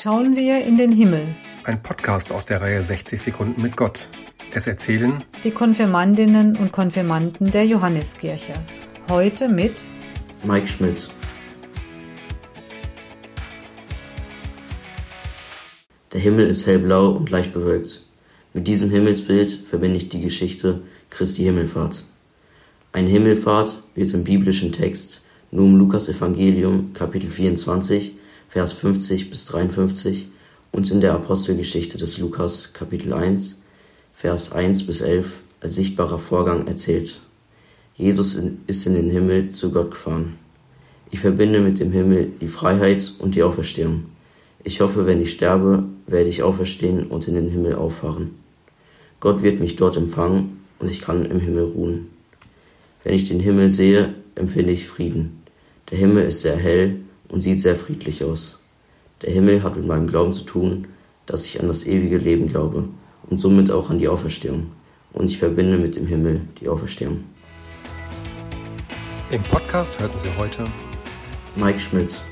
schauen wir in den Himmel. Ein Podcast aus der Reihe 60 Sekunden mit Gott. Es erzählen die Konfirmandinnen und Konfirmanden der Johanneskirche. Heute mit Mike Schmidt. Der Himmel ist hellblau und leicht bewölkt. Mit diesem Himmelsbild verbinde ich die Geschichte Christi Himmelfahrt. Eine Himmelfahrt wird im biblischen Text nur im Lukas Evangelium Kapitel 24 Vers 50 bis 53 und in der Apostelgeschichte des Lukas Kapitel 1 Vers 1 bis 11 als sichtbarer Vorgang erzählt. Jesus ist in den Himmel zu Gott gefahren. Ich verbinde mit dem Himmel die Freiheit und die Auferstehung. Ich hoffe, wenn ich sterbe, werde ich auferstehen und in den Himmel auffahren. Gott wird mich dort empfangen und ich kann im Himmel ruhen. Wenn ich den Himmel sehe, empfinde ich Frieden. Der Himmel ist sehr hell und sieht sehr friedlich aus. Der Himmel hat mit meinem Glauben zu tun, dass ich an das ewige Leben glaube und somit auch an die Auferstehung. Und ich verbinde mit dem Himmel die Auferstehung. Im Podcast hörten Sie heute Mike Schmitz.